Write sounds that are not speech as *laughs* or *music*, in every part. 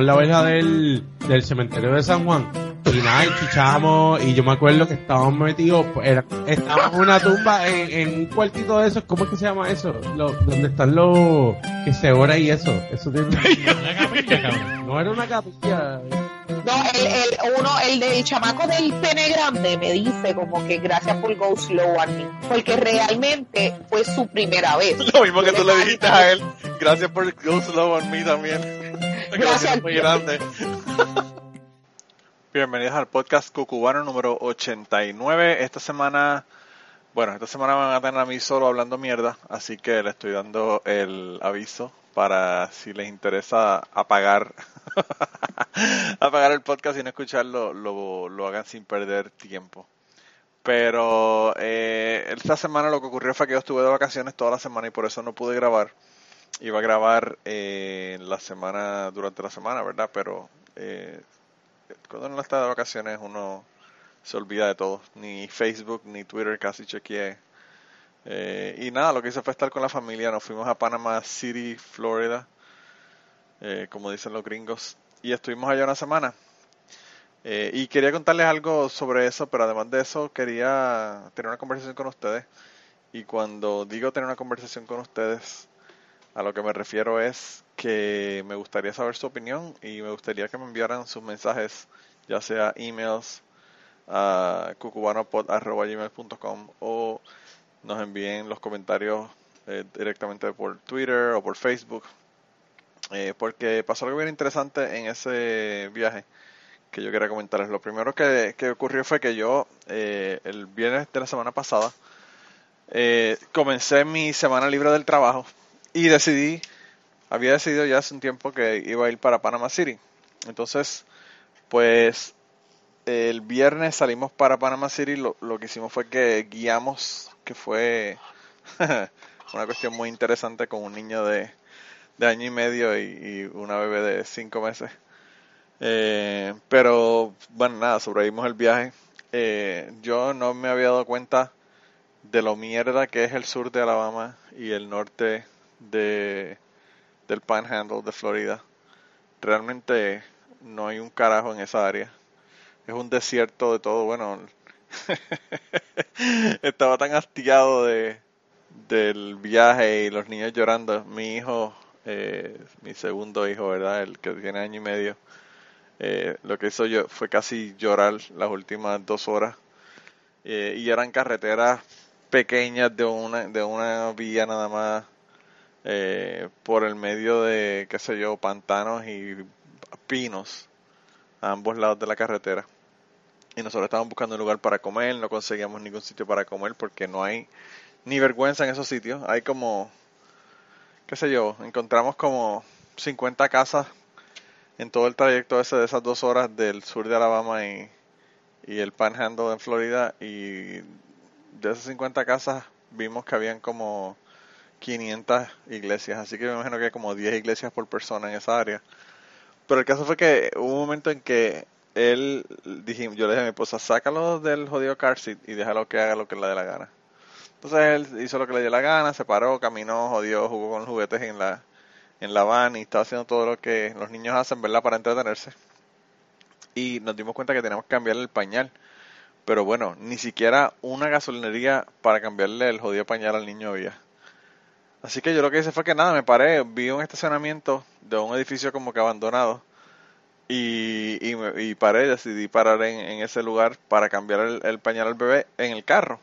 brincamos la verja del, del cementerio de San Juan y nada, y chichamos, y yo me acuerdo que estábamos metidos, pues, era, estábamos en una tumba, en, en un cuartito de esos, ¿cómo es que se llama eso? Lo, donde están los que se ora y eso, eso tiene Una capilla, cabrón. no era una capilla, No, el, el, uno, el del chamaco del pene grande me dice como que gracias por go slow on me, porque realmente fue su primera vez. Lo mismo que tú le dijiste a él. Gracias por Go Slow on Me también. Lo Gracias. muy grande. *laughs* Bienvenidos al podcast Cucubano número 89. Esta semana, bueno, esta semana van a tener a mí solo hablando mierda, así que le estoy dando el aviso para si les interesa apagar *laughs* apagar el podcast y no escucharlo, lo, lo hagan sin perder tiempo. Pero eh, esta semana lo que ocurrió fue que yo estuve de vacaciones toda la semana y por eso no pude grabar. Iba a grabar eh, la semana, durante la semana, ¿verdad? Pero eh, cuando uno está de vacaciones uno se olvida de todo. Ni Facebook ni Twitter casi chequeé. Eh, y nada, lo que hice fue estar con la familia. Nos fuimos a Panama City, Florida, eh, como dicen los gringos. Y estuvimos allá una semana. Eh, y quería contarles algo sobre eso, pero además de eso quería tener una conversación con ustedes. Y cuando digo tener una conversación con ustedes, a lo que me refiero es que me gustaría saber su opinión y me gustaría que me enviaran sus mensajes, ya sea emails a cucubanopod.com o nos envíen los comentarios eh, directamente por Twitter o por Facebook. Eh, porque pasó algo bien interesante en ese viaje que yo quería comentarles. Lo primero que, que ocurrió fue que yo, eh, el viernes de la semana pasada, eh, comencé mi semana libre del trabajo y decidí, había decidido ya hace un tiempo que iba a ir para Panama City. Entonces, pues el viernes salimos para Panama City, lo, lo que hicimos fue que guiamos, que fue *laughs* una cuestión muy interesante con un niño de, de año y medio y, una bebé de cinco meses. Eh, pero bueno, nada, sobrevivimos el viaje. Eh, yo no me había dado cuenta de lo mierda que es el sur de Alabama y el norte de del Panhandle de Florida. Realmente no hay un carajo en esa área. Es un desierto de todo. Bueno, *laughs* estaba tan hastiado de del viaje y los niños llorando. Mi hijo, eh, mi segundo hijo, ¿verdad? El que tiene año y medio eh, lo que hizo yo fue casi llorar las últimas dos horas. Eh, y eran carreteras pequeñas de una, de una vía nada más eh, por el medio de, qué sé yo, pantanos y pinos a ambos lados de la carretera. Y nosotros estábamos buscando un lugar para comer, no conseguíamos ningún sitio para comer porque no hay ni vergüenza en esos sitios. Hay como, qué sé yo, encontramos como 50 casas en todo el trayecto ese de esas dos horas del sur de Alabama y, y el Panhandle en Florida y de esas 50 casas vimos que habían como 500 iglesias, así que me imagino que hay como 10 iglesias por persona en esa área. Pero el caso fue que hubo un momento en que él, dijimos, yo le dije a mi esposa, sácalo del jodido car seat y déjalo que haga lo que le dé la gana. Entonces él hizo lo que le dio la gana, se paró, caminó, jodió, jugó con los juguetes en la, en la van y estaba haciendo todo lo que los niños hacen. Para entretenerse. Y nos dimos cuenta que teníamos que cambiarle el pañal. Pero bueno, ni siquiera una gasolinería para cambiarle el jodido pañal al niño había. Así que yo lo que hice fue que nada, me paré, vi un estacionamiento de un edificio como que abandonado. Y, y, y paré, decidí parar en, en ese lugar para cambiar el, el pañal al bebé en el carro.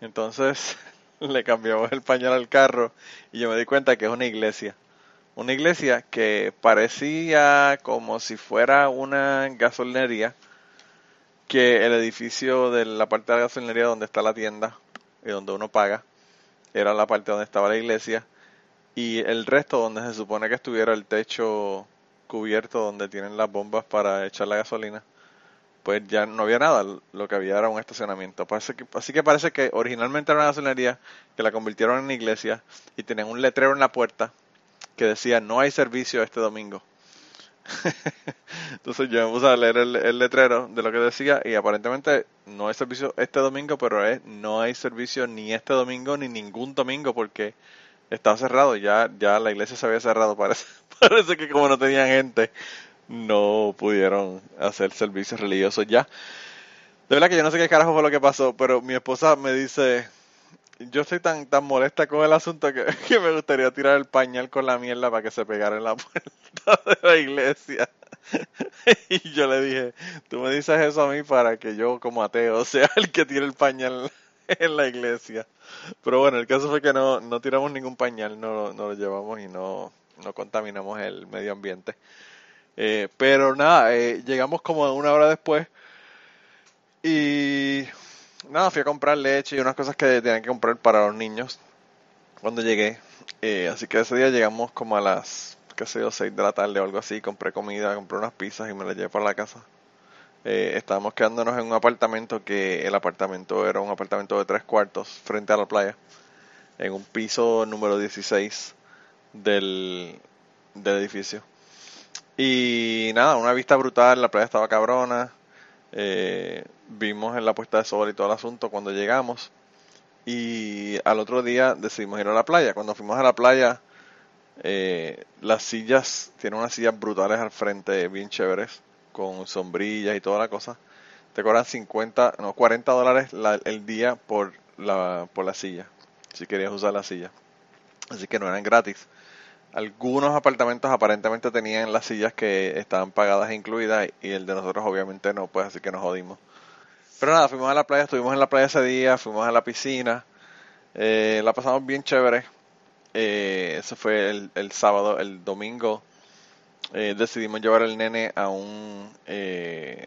Entonces *laughs* le cambiamos el pañal al carro y yo me di cuenta que es una iglesia. Una iglesia que parecía como si fuera una gasolinería, que el edificio de la parte de la gasolinería donde está la tienda y donde uno paga, era la parte donde estaba la iglesia y el resto donde se supone que estuviera el techo cubierto donde tienen las bombas para echar la gasolina pues ya no había nada, lo que había era un estacionamiento. Así que parece que originalmente era una gasolinería que la convirtieron en iglesia y tenían un letrero en la puerta que decía no hay servicio este domingo. *laughs* Entonces yo me a leer el, el letrero de lo que decía y aparentemente no hay servicio este domingo, pero es no hay servicio ni este domingo ni ningún domingo porque estaba cerrado, ya, ya la iglesia se había cerrado, *laughs* parece, parece que como no tenían gente, no pudieron hacer servicios religiosos ya. De verdad que yo no sé qué carajo fue lo que pasó, pero mi esposa me dice, yo estoy tan tan molesta con el asunto que, *laughs* que me gustaría tirar el pañal con la mierda para que se pegara en la *laughs* puerta de la iglesia. *laughs* Y yo le dije, tú me dices eso a mí para que yo como ateo sea el que tire el pañal en la iglesia. Pero bueno, el caso fue que no, no tiramos ningún pañal, no, no lo llevamos y no, no contaminamos el medio ambiente. Eh, pero nada, eh, llegamos como una hora después y nada, fui a comprar leche y unas cosas que tenían que comprar para los niños cuando llegué. Eh, así que ese día llegamos como a las, qué sé yo, 6 de la tarde o algo así. Compré comida, compré unas pizzas y me las llevé para la casa. Eh, estábamos quedándonos en un apartamento que el apartamento era un apartamento de tres cuartos frente a la playa. En un piso número 16 del, del edificio. Y nada, una vista brutal, la playa estaba cabrona. Eh, vimos en la puesta de sol y todo el asunto cuando llegamos. Y al otro día decidimos ir a la playa. Cuando fuimos a la playa, eh, las sillas, tienen unas sillas brutales al frente, bien chéveres, con sombrillas y toda la cosa. Te cobran 50, no, 40 dólares la- el día por la, por la silla, si querías usar la silla. Así que no eran gratis. Algunos apartamentos aparentemente tenían las sillas que estaban pagadas e incluidas y el de nosotros obviamente no, pues así que nos jodimos. Pero nada, fuimos a la playa, estuvimos en la playa ese día, fuimos a la piscina, eh, la pasamos bien chévere. Eh, eso fue el, el sábado, el domingo eh, decidimos llevar al nene a un eh,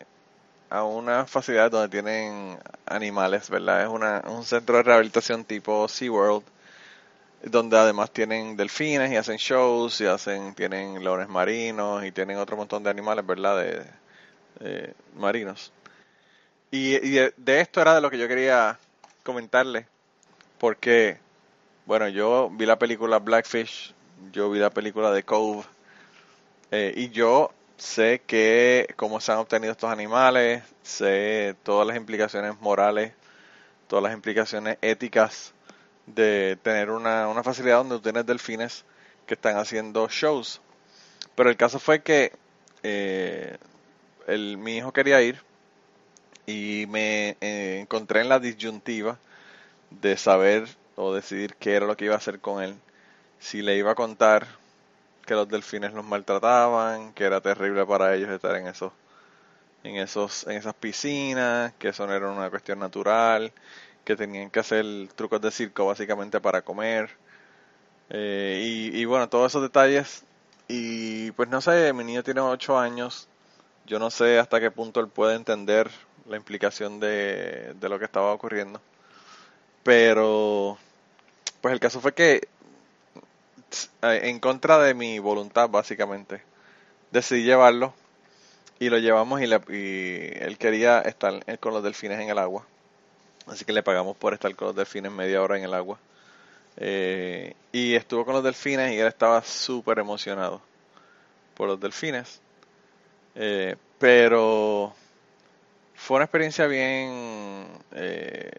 a una facilidad donde tienen animales, ¿verdad? Es una, un centro de rehabilitación tipo SeaWorld donde además tienen delfines y hacen shows y hacen tienen leones marinos y tienen otro montón de animales, ¿verdad? De, marinos. Y, de esto era de lo que yo quería comentarle, porque, bueno, yo vi la película Blackfish, yo vi la película de Cove, eh, y yo sé que cómo se han obtenido estos animales, sé todas las implicaciones morales, todas las implicaciones éticas de tener una, una facilidad donde tienes delfines que están haciendo shows. Pero el caso fue que eh, el, mi hijo quería ir y me eh, encontré en la disyuntiva de saber o decidir qué era lo que iba a hacer con él. Si le iba a contar que los delfines los maltrataban, que era terrible para ellos estar en esos en esos en esas piscinas, que eso no era una cuestión natural, que tenían que hacer trucos de circo básicamente para comer. Eh, y, bueno, todos esos detalles. Y pues no sé, mi niño tiene 8 años. Yo no sé hasta qué punto él puede entender la implicación de, lo que estaba ocurriendo. Pero, pues el caso fue que, eh, en contra de mi voluntad, básicamente, decidí llevarlo y lo llevamos y, y él quería estar con los delfines en el agua. Así que le pagamos por estar con los delfines media hora en el agua. Eh, y estuvo con los delfines y él estaba súper emocionado por los delfines. Eh, pero fue una experiencia bien eh,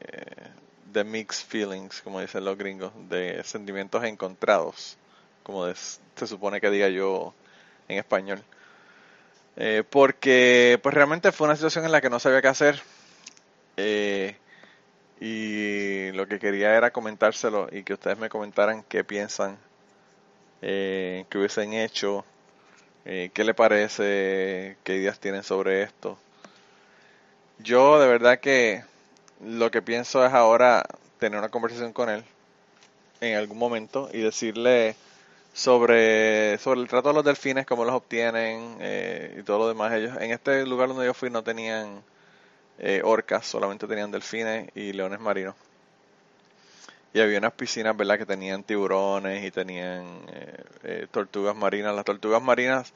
de mixed feelings, como dicen los gringos, de sentimientos encontrados, como se supone que diga yo en español. Porque pues realmente fue una situación en la que no sabía qué hacer. Eh, y lo que quería era comentárselo y que ustedes me comentaran qué piensan, eh, qué hubiesen hecho, eh, qué le parece, qué ideas tienen sobre esto. Yo de verdad que lo que pienso es ahora tener una conversación con él en algún momento y decirle sobre, sobre el trato de los delfines, cómo los obtienen eh, y todo lo demás. Ellos en este lugar donde yo fui no tenían eh, orcas, solamente tenían delfines y leones marinos. Y había unas piscinas, ¿verdad?, que tenían tiburones y tenían eh, eh, tortugas marinas. Las tortugas marinas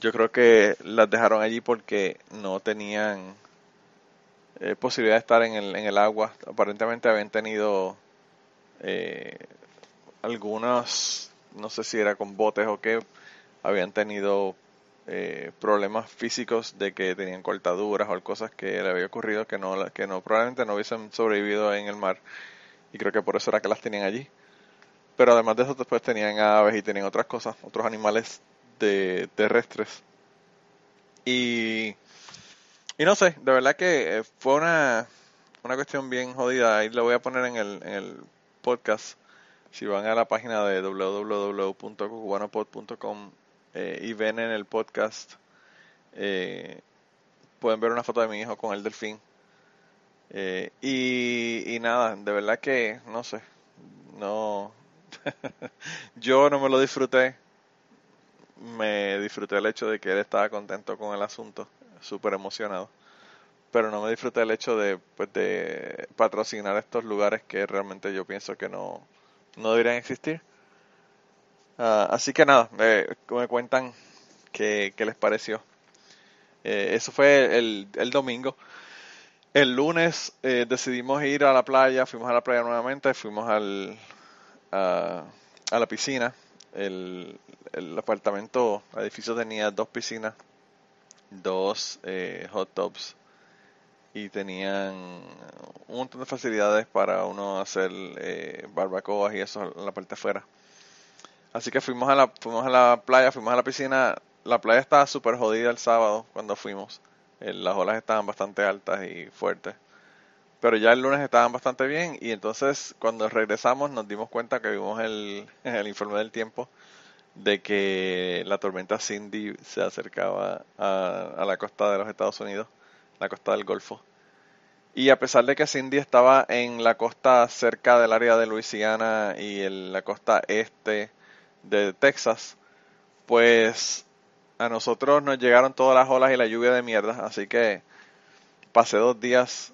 yo creo que las dejaron allí porque no tenían eh, posibilidad de estar en el, en el agua. Aparentemente habían tenido algunas, no sé si era con botes o qué, habían tenido eh, problemas físicos de que tenían cortaduras o cosas que le había ocurrido que no, que no probablemente no hubiesen sobrevivido en el mar y creo que por eso era que las tenían allí. pero además de eso después tenían aves y tenían otras cosas, otros animales de, terrestres. Y, y no sé, de verdad que eh, fue una, una cuestión bien jodida. Ahí lo voy a poner en el, en el podcast. Si van a la página de www.cubanopod.com eh, y ven en el podcast, eh, pueden ver una foto de mi hijo con el delfín. Eh, y, y nada, de verdad que no sé, no, *laughs* yo no me lo disfruté. Me disfruté el hecho de que él estaba contento con el asunto, súper emocionado. Pero no me disfruté el hecho de, pues, de patrocinar estos lugares que realmente yo pienso que no, no deberían existir. Ah, así que nada, me cuentan qué, les pareció. Eh, eso fue el, el, domingo. El lunes eh, decidimos ir a la playa, fuimos a la playa nuevamente, fuimos al, a, la piscina. El, el, apartamento, el edificio tenía dos piscinas, dos eh, hot tubs y tenían un montón de facilidades para uno hacer eh, barbacoas y eso en la parte afuera. Así que fuimos a la, fuimos a la playa, fuimos a la piscina. La playa estaba súper jodida el sábado cuando fuimos. Eh, las olas estaban bastante altas y fuertes. Pero ya el lunes estaban bastante bien y entonces cuando regresamos nos dimos cuenta que vimos el, *laughs* el informe del tiempo de que la tormenta Cindy se acercaba a, a la costa de los Estados Unidos, la costa del Golfo. Y a pesar de que Cindy estaba en la costa cerca del área de Luisiana y en la costa este de Texas, pues a nosotros nos llegaron todas las olas y la lluvia de mierda, así que pasé dos días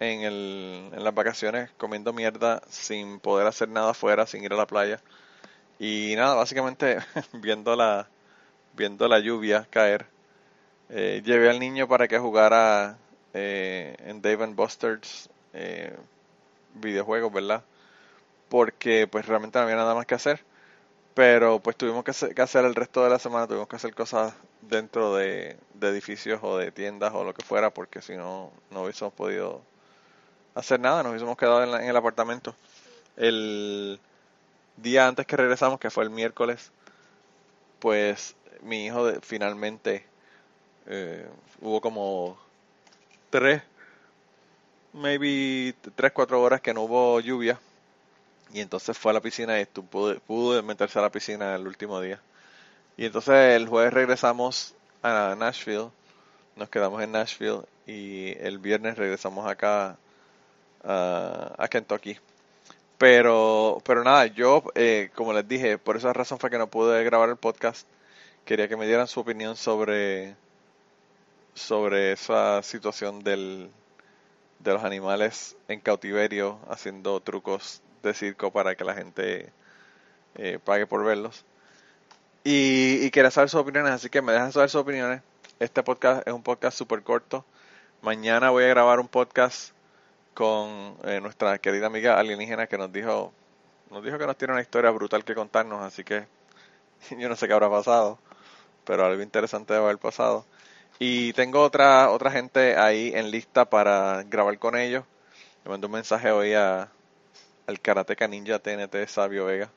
en, el, en las vacaciones comiendo mierda sin poder hacer nada afuera, sin ir a la playa. Y nada, básicamente *laughs* viendo la, viendo la lluvia caer. Eh, llevé al niño para que jugara eh, en Dave Buster's eh, videojuegos, ¿verdad? Porque pues realmente no había nada más que hacer. Pero pues tuvimos que hacer, el resto de la semana, tuvimos que hacer cosas dentro de, de edificios o de tiendas o lo que fuera, porque si no, no hubiésemos podido hacer nada, nos hubiésemos quedado en, el apartamento. El día antes que regresamos, que fue el miércoles, pues mi hijo finalmente eh, hubo como tres, maybe tres, cuatro horas que no hubo lluvia. Y entonces fue a la piscina y pudo, pudo meterse a la piscina el último día. Y entonces el jueves regresamos a Nashville, nos quedamos en Nashville y el viernes regresamos acá a Kentucky. Pero, pero nada, yo, eh, como les dije, por esa razón fue que no pude grabar el podcast. Quería que me dieran su opinión sobre, sobre esa situación del, de los animales en cautiverio haciendo trucos de circo para que la gente eh, pague por verlos. Y, y quería saber sus opiniones, así que me dejan saber sus opiniones. Este podcast es un podcast súper corto. Mañana voy a grabar un podcast con eh, nuestra querida amiga alienígena que nos dijo, nos dijo que nos tiene una historia brutal que contarnos, así que *laughs* yo no sé qué habrá pasado, pero algo interesante debe haber pasado. Y tengo otra, otra gente ahí en lista para grabar con ellos. Le mando un mensaje hoy a, al Karateka Ninja TNT Sabio Vega.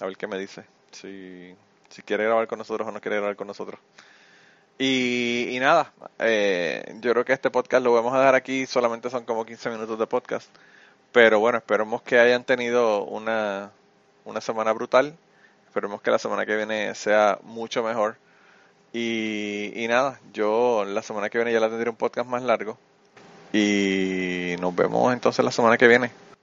A ver qué me dice. Si, si quiere grabar con nosotros o no quiere grabar con nosotros. Y, nada, eh, yo creo que este podcast lo vamos a dejar aquí, solamente son como 15 minutos de podcast. Pero bueno, esperemos que hayan tenido una, una semana brutal. Esperemos que la semana que viene sea mucho mejor. Y, y nada, yo la semana que viene ya la tendré un podcast más largo. Y nos vemos entonces la semana que viene.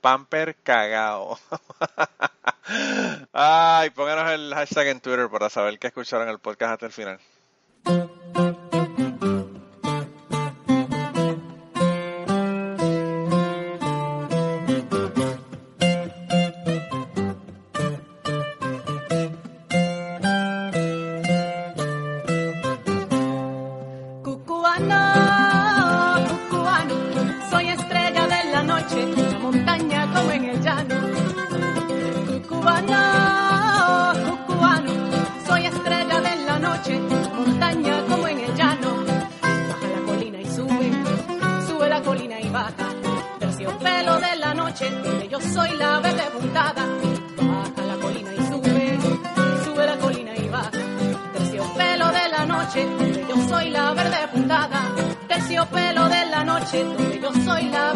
Pamper cagao. *laughs* Ay, pónganos el hashtag en Twitter para saber que escucharon el podcast hasta el final. Noche, donde yo soy la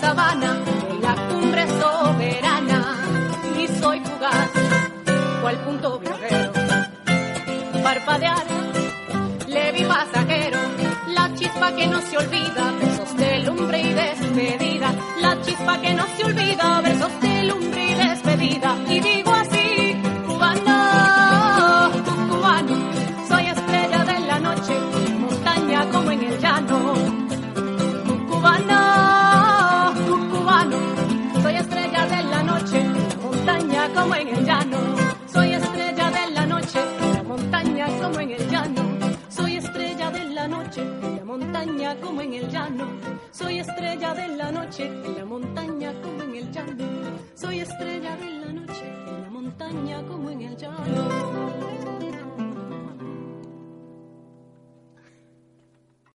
sabana, de la cumbre soberana. Y soy fugaz cual punto viajero. Parpadear, leve y pasajero, la chispa que no se olvida, versos de lumbre y despedida, la chispa que no se olvida, versos de lumbre y despedida. Y digo como en el llano. Soy estrella de la noche, en la montaña como en el llano. Soy estrella de la noche, en la montaña como en el llano.